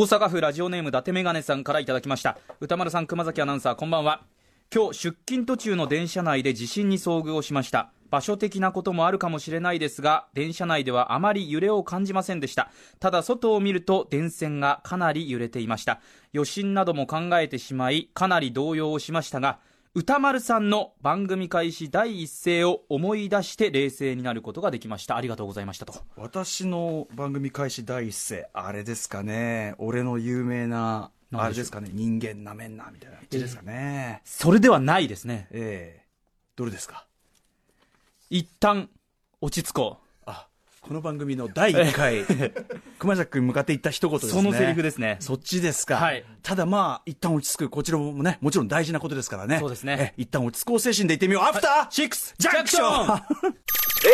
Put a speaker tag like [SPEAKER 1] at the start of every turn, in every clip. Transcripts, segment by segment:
[SPEAKER 1] 大阪府ラジオネーム伊達メガネさんからいただきました。歌丸さん熊崎アナウンサーこんばんは。今日出勤途中の電車内で地震に遭遇をしました。場所的なこともあるかもしれないですが電車内ではあまり揺れを感じませんでした。ただ外を見ると電線がかなり揺れていました。余震なども考えてしまいかなり動揺をしましたが歌丸さんの番組開始第一声を思い出して冷静になることができました。ありがとうございましたと。
[SPEAKER 2] 私の番組開始第一声あれですかね。俺の有名なあれですかね。人間なめんなみたいな字ですかね、
[SPEAKER 1] それではないですね。
[SPEAKER 2] ええ。どれですか？
[SPEAKER 1] 一旦落ち着こう。
[SPEAKER 2] あこの番組の第1回 熊崎君に向かって言った一言ですね。
[SPEAKER 1] そのセリフですね。
[SPEAKER 2] そっちですか、
[SPEAKER 1] はい。
[SPEAKER 2] ただまあ一旦落ち着く。こちらもねもちろん大事なことですからね。
[SPEAKER 1] そうですね。
[SPEAKER 2] え一旦落ち着こう精神で言ってみよう。アフター
[SPEAKER 1] シックス
[SPEAKER 2] ジャンクション.6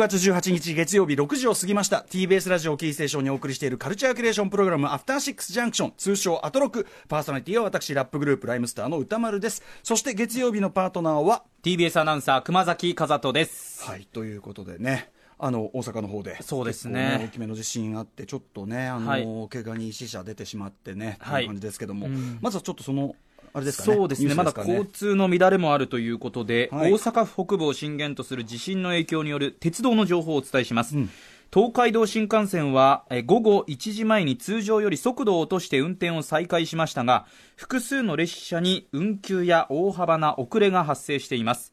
[SPEAKER 2] 月18日月曜日6時を過ぎました。TBS ラジオキーステーションにお送りしているカルチャークリエーションプログラムアフターシックスジャンクション通称アトロク。パーソナリティは私ラップグループライムスターの歌丸です。そして月曜日のパートナーは
[SPEAKER 1] TBS アナウンサー熊崎和人です。
[SPEAKER 2] はいということでね。あの大阪の方で。
[SPEAKER 1] そうですね
[SPEAKER 2] 大きめの地震あってちょっとねあの、
[SPEAKER 1] はい。
[SPEAKER 2] 怪我人死者出てしまってね、
[SPEAKER 1] はい。
[SPEAKER 2] という感じですけども、
[SPEAKER 1] うん。
[SPEAKER 2] まずはちょっとそのあれですかね？
[SPEAKER 1] そうですね。まだ交通の乱れもあるということで、
[SPEAKER 2] はい。
[SPEAKER 1] 大阪府北部を震源とする地震の影響による鉄道の情報をお伝えします、
[SPEAKER 2] うん。
[SPEAKER 1] 東海道新幹線はえ午後1時前に通常より速度を落として運転を再開しましたが複数の列車に運休や大幅な遅れが発生しています。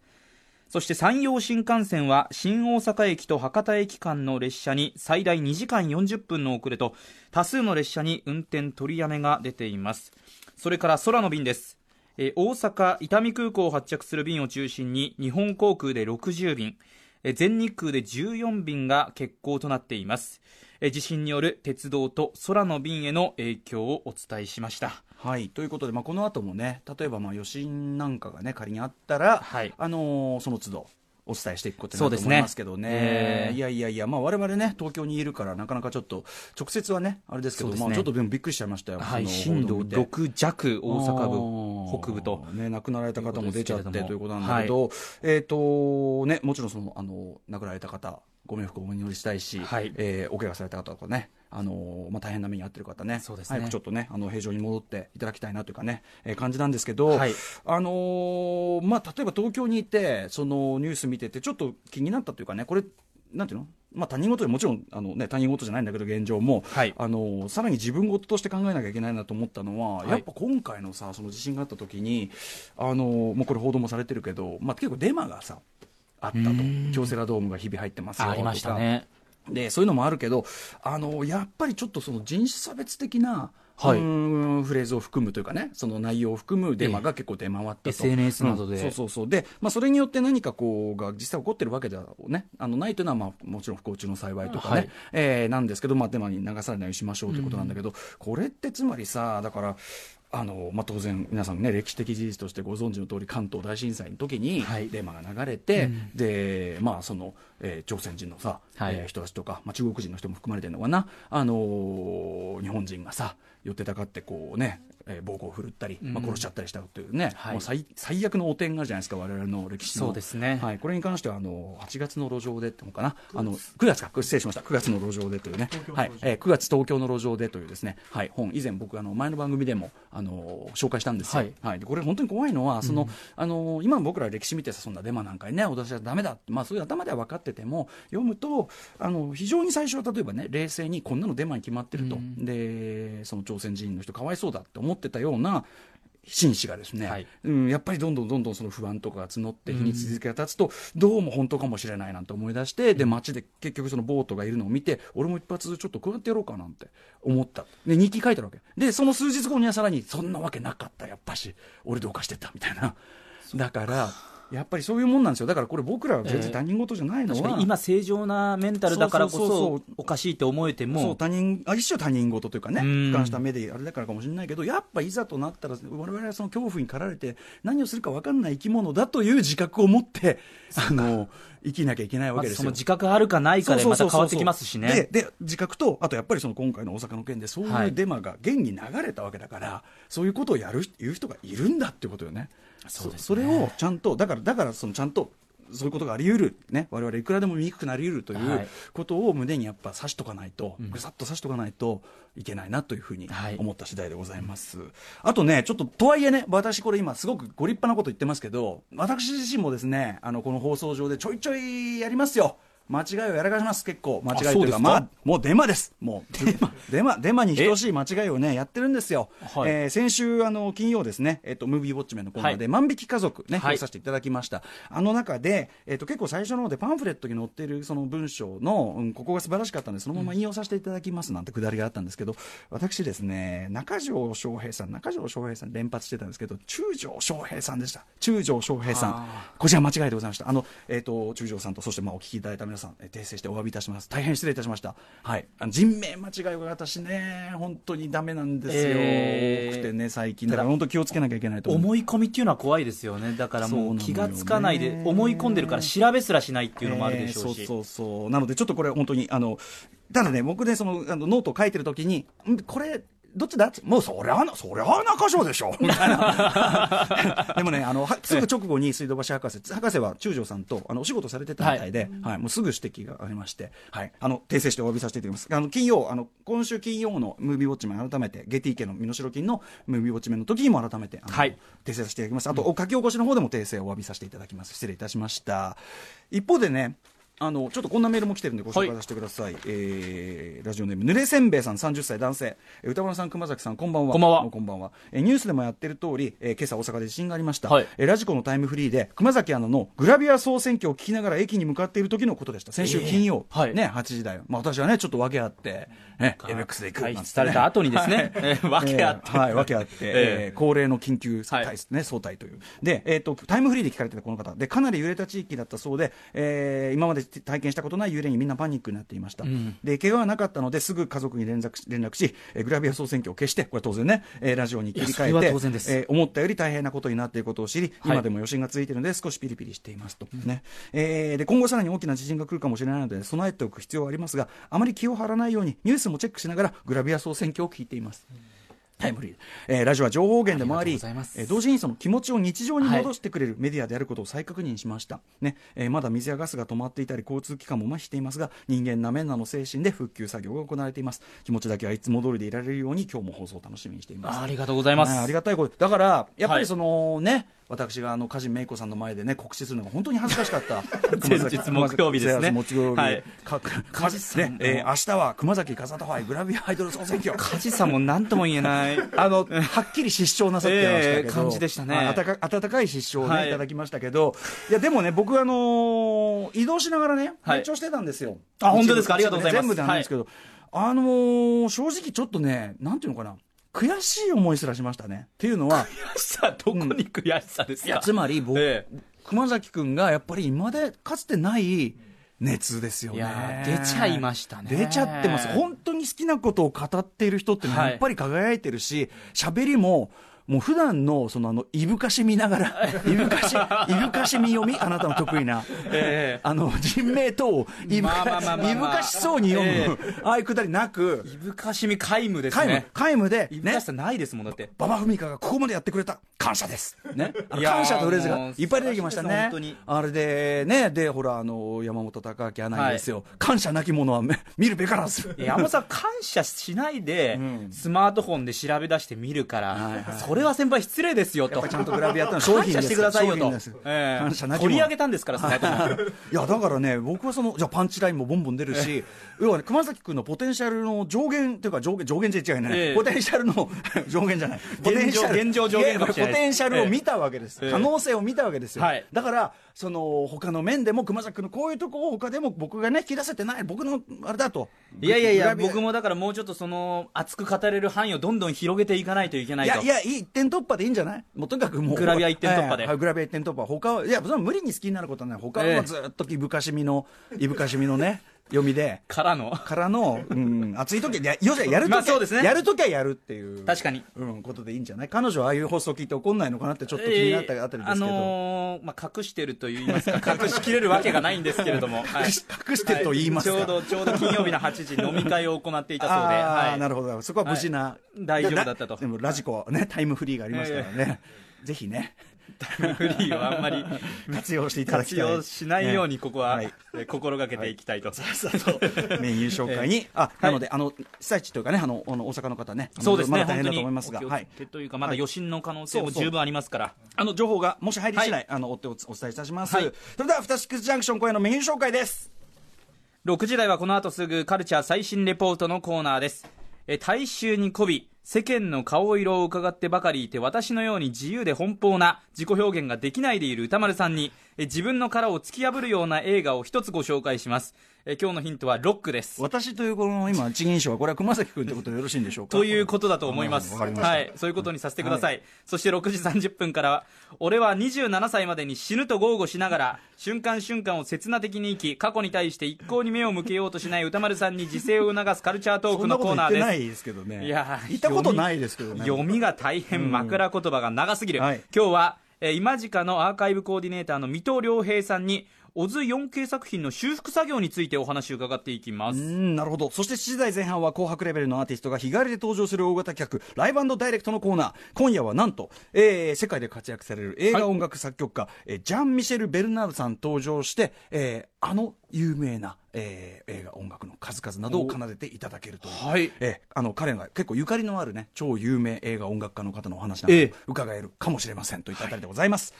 [SPEAKER 1] そして山陽新幹線は新大阪駅と博多駅間の列車に最大2時間40分の遅れと多数の列車に運転取りやめが出ています。それから空の便ですえー大阪伊丹空港を発着する便を中心に日本航空で60便えー全日空で14便が欠航となっています。えー地震による鉄道と空の便への影響をお伝えしました。
[SPEAKER 2] はい。ということで、まあ、この後もね例えばまあ余震なんかがね仮にあったら、
[SPEAKER 1] はい。
[SPEAKER 2] あのーその都度お伝えしていくことになると思いますけどね。
[SPEAKER 1] えー。
[SPEAKER 2] いやいやいや、まあ、我々ね東京にいるからなかなかちょっと直接はねあれですけど
[SPEAKER 1] ね。
[SPEAKER 2] まあ、ちょっとでもびっくりしちゃいましたよ、
[SPEAKER 1] はい、震度
[SPEAKER 2] 報道を見て
[SPEAKER 1] 6弱、大阪
[SPEAKER 2] あ
[SPEAKER 1] 部
[SPEAKER 2] ー
[SPEAKER 1] 北部と、
[SPEAKER 2] ね、亡くなられた方も出ちゃってと
[SPEAKER 1] ということ
[SPEAKER 2] なんだけど、えっ、とね、もちろんそのあの亡くなられた方、ご冥福をお祈りしたいし、
[SPEAKER 1] はい。
[SPEAKER 2] えーお怪我された方とかね、あのまあ、大変な目に遭ってる方ね、
[SPEAKER 1] そうですね。
[SPEAKER 2] 早くちょっとね、あの平常に戻っていただきたいなというかね、えー感じなんですけど、
[SPEAKER 1] はい。
[SPEAKER 2] あのーまあ、例えば東京にいて、そのニュース見てて、ちょっと気になったというかね、これ、なんていうの？まあ、他人事でもちろんあの、ね、他人事じゃないんだけど現状も、
[SPEAKER 1] はい。
[SPEAKER 2] あのさらに自分事として考えなきゃいけないなと思ったのは、
[SPEAKER 1] はい。
[SPEAKER 2] やっぱ今回のさその地震があった時にあのもうこれ報道もされてるけど、まあ、結構デマがさあったと。
[SPEAKER 1] うん。
[SPEAKER 2] 京セラドームが日々入ってますよ
[SPEAKER 1] ありましたね。
[SPEAKER 2] でそういうのもあるけどあのやっぱりちょっとその人種差別的な、
[SPEAKER 1] はい。う
[SPEAKER 2] ーんフレーズを含むというかねその内容を含むデマが結構出回ったと、
[SPEAKER 1] SNS などで
[SPEAKER 2] うん。そうそうそう。で、まあ、それによって何かこうが実際起こってるわけでは、ね、あのないというのは、まあ、もちろん不幸中の幸いとかね、
[SPEAKER 1] はい。
[SPEAKER 2] えーなんですけど、まあ、デマに流されないようにしましょうということなんだけど、これってつまりさだからあのまあ、当然、皆さんね、歴史的事実としてご存知の通り、関東大震災の時に
[SPEAKER 1] はい。
[SPEAKER 2] デマが流れて、
[SPEAKER 1] うん。
[SPEAKER 2] でまあそのえー朝鮮人のさ、
[SPEAKER 1] はい。
[SPEAKER 2] えー人たちとか、まあ、中国人の人も含まれてるのかな、あのー日本人がさ、寄ってたかってこうね、えー暴行を振るったり、まあ、
[SPEAKER 1] うん
[SPEAKER 2] 殺しちゃったりしたというね、
[SPEAKER 1] はい。
[SPEAKER 2] もう最最悪の汚点があるじゃないですか、我々の歴史の。
[SPEAKER 1] そうですね。
[SPEAKER 2] はい、これに関してはあの8月の路上でってのかな、あの9月か、失礼しました、9月の路上でというね、はい。えー9月東京の路上でというですね、はい、本、以前僕あの前の番組でもあの紹介したんですよ。
[SPEAKER 1] はい。
[SPEAKER 2] でこれ本当に怖いのは、その、あの今僕ら歴史見てさそんなデマなんかにね、脅しちゃダメだ、まあそういう頭では分かってても読むとあの非常に最初は例えばね冷静にこんなのデマに決まってると、
[SPEAKER 1] うん。
[SPEAKER 2] でその朝鮮人の人かわいそうだって思ってたような。紳士がですね、
[SPEAKER 1] はい。
[SPEAKER 2] うん、やっぱりどんどんどんどんその不安とかが募って日に続きが経つと、どうも本当かもしれないなんて思い出して、で街で結局そのボートがいるのを見て俺も一発ちょっとこうやってやろうかなんて思った。で日記書いてるわけ。でその数日後にはさらにそんなわけなかった。やっぱし俺どうかしてた。みたいな。だからやっぱりそういうもんなんですよ。だからこれ僕らは全然他人事じゃないのは、
[SPEAKER 1] 確かに。今、正常なメンタルだからこ
[SPEAKER 2] そ
[SPEAKER 1] おかしいと思えて
[SPEAKER 2] そう
[SPEAKER 1] も、
[SPEAKER 2] 他人あ一種他人事というかね、
[SPEAKER 1] うん。
[SPEAKER 2] 俯瞰した目であれだからかもしれないけど、やっぱいざとなったら、我々はその恐怖に駆られて、何をするか分かんない生き物だという自覚を持って、あの生きなきゃいけないわ
[SPEAKER 1] ま
[SPEAKER 2] けですよ。
[SPEAKER 1] ずその自覚あるかないかでまた変わってきますしね。
[SPEAKER 2] でで自覚と、あとやっぱりその今回の大阪の件で、そう
[SPEAKER 1] はい。いう
[SPEAKER 2] デマが現に流れたわけだから、そういうことをやる言う人がいるんだってことよね。
[SPEAKER 1] そうですね。
[SPEAKER 2] それをちゃんと、だから、だからそのちゃんと、そういうことがあり得る、ね、我々いくらでも見にくくなり得るとい
[SPEAKER 1] はい。う
[SPEAKER 2] ことを胸にやっぱ刺しとかないと、ぐさっと刺しとかないといけないなというふうに
[SPEAKER 1] はい。
[SPEAKER 2] 思った次第でございます。あとね、ちょっととはいえね、私これ今すごくご立派なこと言ってますけど、私自身もですね、あの、この放送上でちょいちょいやりますよ。間違いをやらかします、結構。間違いというか、
[SPEAKER 1] そうですか？
[SPEAKER 2] まあ、もうデマです。もう、デマ、デマ に等しい間違いをね、やってるんですよ。
[SPEAKER 1] はい
[SPEAKER 2] えー先週、あの、金曜ですね、えっと、ムービーウォッチメンのコーナーで、
[SPEAKER 1] は
[SPEAKER 2] 万引き家族ね、
[SPEAKER 1] は
[SPEAKER 2] させていただきました。あの中で、えっと、結構最初の方でパンフレットに載っているその文章の、うんここが素晴らしかったんで、そのまま引用させていただきますなんてくだりがあったんですけど、私ですね、中条翔平さん、中条翔平さん連発してたんですけど、中条翔平さんでした。中条翔平さん
[SPEAKER 1] あ。
[SPEAKER 2] こちら間違いでございました。あの、えっ、と、中条さんと、そしてまあお聞きいただいた皆さん、えー訂正してお詫びいたします。大変失礼いたしました。はい。あの人名間違いが私ね、本当にダメなんですよ。
[SPEAKER 1] えー
[SPEAKER 2] 多くてね、最近。だから本当気をつけなきゃいけないと思
[SPEAKER 1] い込みっていうのは怖いですよねだからもう気がつかないで思い込んでるから調べすらしないっていうのもあるでしょうし、
[SPEAKER 2] えーそうそうそう。なので、ちょっとこれ、本当に、あの、ただね、僕ね、その、あのノートを書いてるときに、んこれ、どっちだもうそりゃな、そりゃ中条でしょみたいな。でもね、あの、はすぐ直後に水道橋博士、博士は中条さんと、あの、お仕事されてたみたいで、はい、もうすぐ指摘がありまして、はい、あの、訂正してお詫びさせていただきます。あの、金曜、あの、今週金曜のムービーウォッチメン、改めて、ゲティ家の身代金のムービーウォッチメンの時にも改めて、
[SPEAKER 1] はい
[SPEAKER 2] 訂正させていただきます。あと、お書き起こしの方でも訂正をお詫びさせていただきます。失礼いたしました。一方でね、あの、ちょっとこんなメールも来てるんでご紹介させてください。えー、ラジオネーム、ぬれせんべいさん30歳男性。えー歌丸さん、熊崎さん、こんばんは。
[SPEAKER 1] こんばんは
[SPEAKER 2] こんばんは。えーニュースでもやってる通り、えー今朝大阪で地震がありました。
[SPEAKER 1] はい
[SPEAKER 2] えーラジコのタイムフリーで、熊崎アナのグラビア総選挙を聞きながら駅に向かっている時のことでした。先週金曜、
[SPEAKER 1] はい
[SPEAKER 2] ね、8時台。まあ私はね、ちょっと訳あって、ね、MX で行くなんてね。
[SPEAKER 1] された後にですね、えー 訳あって、
[SPEAKER 2] えーはい、訳あって、え
[SPEAKER 1] え
[SPEAKER 2] ー恒例の緊急
[SPEAKER 1] はい
[SPEAKER 2] 対ですね、総体という。で、えっ、と、タイムフリーで聞かれてたこの方。で、かなり揺れた地域だったそうで、えー今まで体験したことない揺れにみんなパニックになっていました。で、怪我はなかったので、すぐ家族に連絡し連絡し、えーグラビア総選挙を消して、これ当然ね、えーラジオに切り替えて、えー思ったより大変なことになっていることを知り、
[SPEAKER 1] はい
[SPEAKER 2] 今でも余震が続いているので、少しピリピリしていますと。ね。えーで、今後さらに大きな地震が来るかもしれないので、備えておく必要はありますが、あまり気を張らないように、ニュースもチェックしながら、グラビア総選挙を聞いています。タイムリー、えーラジオは情報源でもありえー同時にその気持ちを日常に戻してくれるメディアであることを再確認しました、ね。えーまだ水やガスが止まっていたり交通機関も麻痺していますが人間なめんなの精神で復旧作業が行われています。気持ちだけはいつも通りでいられるように今日も放送を楽しみにしています。
[SPEAKER 1] ありがとうございます、
[SPEAKER 2] はいありがたいこと。だからやっぱ
[SPEAKER 1] はい。
[SPEAKER 2] りそのね、私があの梶芽衣子さんの前でね告知するのが本当に恥ずかしかった。
[SPEAKER 1] 前日木曜日ですね。
[SPEAKER 2] 木曜日、
[SPEAKER 1] はい。
[SPEAKER 2] か
[SPEAKER 1] 梶さん。
[SPEAKER 2] ねえー明日は熊崎風田ファイグラビアアイドル総選挙。
[SPEAKER 1] 梶さんも何とも言えない。
[SPEAKER 2] あの、はっきり失笑なさってましたけど、
[SPEAKER 1] ええ感じでしたね。
[SPEAKER 2] はい温か温かい失笑をね、
[SPEAKER 1] はい。
[SPEAKER 2] い、ただきましたけど、いや、でもね、僕、あのー移動しながらね、
[SPEAKER 1] はい。
[SPEAKER 2] 拝聴してたんですよ。
[SPEAKER 1] あ本当ですか？ありがとうございます。
[SPEAKER 2] 全部であるんですけど、あのー正直ちょっとね、なんていうのかな、悔しい思いすらしましたね。っていうのは、
[SPEAKER 1] 悔しさどこに悔しさですか、
[SPEAKER 2] いや、つまり僕、
[SPEAKER 1] え
[SPEAKER 2] 熊崎くんがやっぱり今までかつてない熱ですよね。
[SPEAKER 1] 出ちゃいましたね
[SPEAKER 2] 出ちゃってます。本当に好きなことを語っている人ってやっぱり輝いてるし、喋、りも、もう普段の、そのあの、いぶかし見ながら、いぶかし、いぶかし見読みあなたの得意な。
[SPEAKER 1] ええ
[SPEAKER 2] あの、人名等を、いぶかしそうに読む、
[SPEAKER 1] え
[SPEAKER 2] ああいうくだりなく、
[SPEAKER 1] いぶかしみ皆無です
[SPEAKER 2] 皆無
[SPEAKER 1] ね、
[SPEAKER 2] 皆無で、ね
[SPEAKER 1] いぶかし、さないですもんだって
[SPEAKER 2] 馬場文香がここまでやってくれた感謝です。ね。感謝のフレーズがいっぱい出てきましたね。
[SPEAKER 1] 本当に
[SPEAKER 2] あれで、ね、で、ほら、あの、山本隆明アナですよ。感謝なき者はめ見るべからず。
[SPEAKER 1] 山本さん感謝しないで、
[SPEAKER 2] うん
[SPEAKER 1] スマートフォンで調べ出して見るから、
[SPEAKER 2] はいはい
[SPEAKER 1] それは先輩失礼ですよと。
[SPEAKER 2] ちゃんとグラビアってのは商品です
[SPEAKER 1] 感謝してくださいよと。
[SPEAKER 2] 商品です、
[SPEAKER 1] ええ。
[SPEAKER 2] 感謝なき者
[SPEAKER 1] 取り上げたんですからスマートフォン
[SPEAKER 2] いやだからね、僕はそのじゃあパンチラインもボンボン出るし、要はね、熊崎君のポテンシャルの上限というか、上限上限じゃ違うね、
[SPEAKER 1] ええ。
[SPEAKER 2] ポテンシャルの 上限じゃない、ポテンシャル。
[SPEAKER 1] 現状上限
[SPEAKER 2] ポテンシャルを見たわけです、
[SPEAKER 1] ええ。
[SPEAKER 2] 可能性を見たわけですよ、
[SPEAKER 1] はい。
[SPEAKER 2] だから、その他の面でも、熊崎君のこういうとこを他でも僕がね、引き出せてない、僕のあれだと、
[SPEAKER 1] いやいやいや僕もだからもうちょっとその熱く語れる範囲をどんどん広げていかないといけないと。
[SPEAKER 2] いやいや、いい一点突破でいいんじゃない？もうとにかくもう。
[SPEAKER 1] グラビア一点突破で
[SPEAKER 2] ええはいグラビア一点突破。他は、いや、それは無理に好きになることはない。他はずっといぶかしみの、いぶかしみのね、読みで、
[SPEAKER 1] からの。
[SPEAKER 2] からの、うん、熱い時や、よじゃやるとき、
[SPEAKER 1] まあそうですね。
[SPEAKER 2] やるときはやるっていう。
[SPEAKER 1] 確かに。
[SPEAKER 2] うん、ことでいいんじゃない？彼女はああいう放送聞いて怒んないのかなってちょっと気になったあたりですけど。
[SPEAKER 1] あのーまあ、隠してると言いますか。隠しきれるわけがないんですけれども、はい。
[SPEAKER 2] 隠してると言いますか。
[SPEAKER 1] はい。ちょうどちょうど金曜日の8時飲み会を行っていたそうで、
[SPEAKER 2] ああ、
[SPEAKER 1] はい。
[SPEAKER 2] なるほど。そこは無事な、
[SPEAKER 1] はい。大丈夫だったと。
[SPEAKER 2] でもラジコはね、タイムフリーがありますからね。ぜひね。
[SPEAKER 1] タイムフリーをあんまり
[SPEAKER 2] 活用していただき
[SPEAKER 1] 活
[SPEAKER 2] たい。
[SPEAKER 1] 用しないようにここは、
[SPEAKER 2] はい。
[SPEAKER 1] えー心がけていきたいと、
[SPEAKER 2] メニュー紹介に、あ、
[SPEAKER 1] はい
[SPEAKER 2] なので、あの、被災地というかね、あの、あの大阪の方ね、
[SPEAKER 1] そうですね、
[SPEAKER 2] まだ大変だと思いますが、はい。
[SPEAKER 1] というか、まだ余震の可能性も十分ありますから。
[SPEAKER 2] あの、情報がもし入り次第、
[SPEAKER 1] はい。
[SPEAKER 2] あの、追っておお伝えいたします。
[SPEAKER 1] はい。
[SPEAKER 2] それでは、アフターシックスジャンクション今夜のメニュー紹介です。
[SPEAKER 1] 6時台はこの後すぐカルチャー最新レポートのコーナーです。え大衆に媚び、世間の顔色を伺ってばかりいて私のように自由で奔放な自己表現ができないでいる歌丸さんに自分の殻を突き破るような映画を一つご紹介します。え今日のヒントはロックです。
[SPEAKER 2] 私というこの今、一人称は、これは熊崎君ということでよろしいんでしょうか？
[SPEAKER 1] ということだと思います。はい。そういうことにさせてください。そして6時30分からは、俺は27歳までに死ぬと豪語しながら、瞬間瞬間を刹那的に生き、過去に対して一向に目を向けようとしない歌丸さんに自制を促すカルチャートークのコーナーです。
[SPEAKER 2] ないですけどね。
[SPEAKER 1] いやー
[SPEAKER 2] 言ったことないですけどね。
[SPEAKER 1] 読みが大変枕言葉が長すぎる、
[SPEAKER 2] はい
[SPEAKER 1] 今日は、え今近のアーカイブコーディネーターの水戸良平さんにオズ 4K 作品の修復作業についてお話を伺っていきます、
[SPEAKER 2] うん、なるほど。そして7時台前半は紅白レベルのアーティストが日帰りで登場する大型企画、ライブダイレクトのコーナー。今夜はなんと、えー世界で活躍される映画音楽作曲家、えージャン・ミシェル・ベルナールさん登場して、えーあの有名な、えー映画音楽の数々などを奏でていただけるという。
[SPEAKER 1] はい
[SPEAKER 2] えーあの、彼が結構ゆかりのあるね、超有名映画音楽家の方のお話などを
[SPEAKER 1] ええ
[SPEAKER 2] 伺えるかもしれませんといったあたりでございます。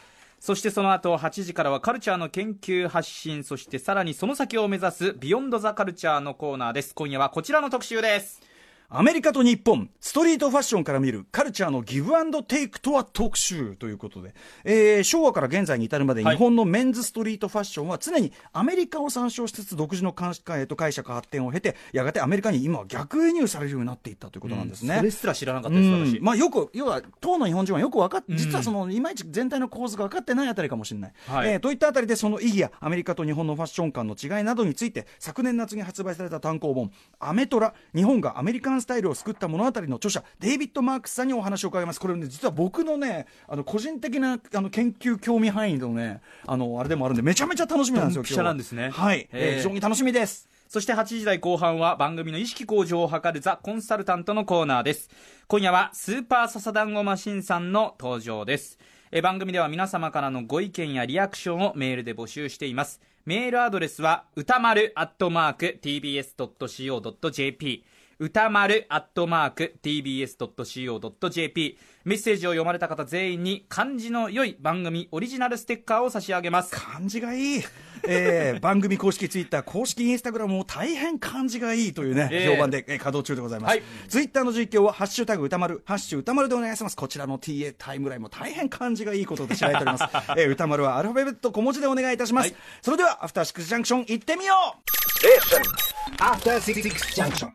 [SPEAKER 1] そしてその後8時からはカルチャーの研究発信そしてさらにその先を目指すビヨンドザカルチャーのコーナーです。今夜はこちらの特集です。
[SPEAKER 2] アメリカと日本、ストリートファッションから見るカルチャーのギブアンドテイクとは特集ということで、えー昭和から現在に至るまで
[SPEAKER 1] はい
[SPEAKER 2] 日本のメンズストリートファッションは常にアメリカを参照しつつ独自の解えーと解釈発展を経て、やがてアメリカに今は逆輸入されるようになっていったということなんですね。
[SPEAKER 1] それすら知らなかったです
[SPEAKER 2] うん。
[SPEAKER 1] 私、
[SPEAKER 2] まあ、よく、要は、当の日本人はよく分かっ実はその、いまいち全体の構図が分かってないあたりかもしれない。
[SPEAKER 1] はい。
[SPEAKER 2] えーといったあたりで、その意義やアメリカと日本のファッション感の違いなどについて、昨年夏に発売された単行本、アメトラ、日本がアメリカンスタイルを救った物語の著者、デイビッド・マークスさんにお話を伺います。これね、実は僕のね、あの、個人的な、あの、研究興味範囲のね、あの、あれでもあるんで、めちゃめちゃ楽しみなんですよ、
[SPEAKER 1] ドンピシャなんですね
[SPEAKER 2] ははい。え
[SPEAKER 1] ー
[SPEAKER 2] 非常に楽しみです。
[SPEAKER 1] そして8時台後半は番組の意識向上を図るザ・コンサルタントのコーナーです。今夜はスーパーササダンゴマシンさんの登場です。え番組では皆様からのご意見やリアクションをメールで募集しています。メールアドレスは歌丸アットマーク tbs.co.jp 歌丸アットマーク tbs.co.jp メッセージを読まれた方全員に漢字の良い番組オリジナルステッカーを差し上げます。
[SPEAKER 2] 漢字がいい、えー 番組公式ツイッター公式インスタグラムも大変漢字がいいというね、
[SPEAKER 1] ええ
[SPEAKER 2] 評判で、えー稼働中でございます、
[SPEAKER 1] はい。
[SPEAKER 2] ツイッターの実況は「ハッシュタグ歌丸」「ハッシュ歌丸」でお願いします。こちらの TA タイムラインも大変漢字がいいことで知られております、えー歌丸はアルファベット小文字でお願いいたします、
[SPEAKER 1] はい。
[SPEAKER 2] それではアフターシックスジャンクション行ってみよう。
[SPEAKER 3] Station. After Six Junction.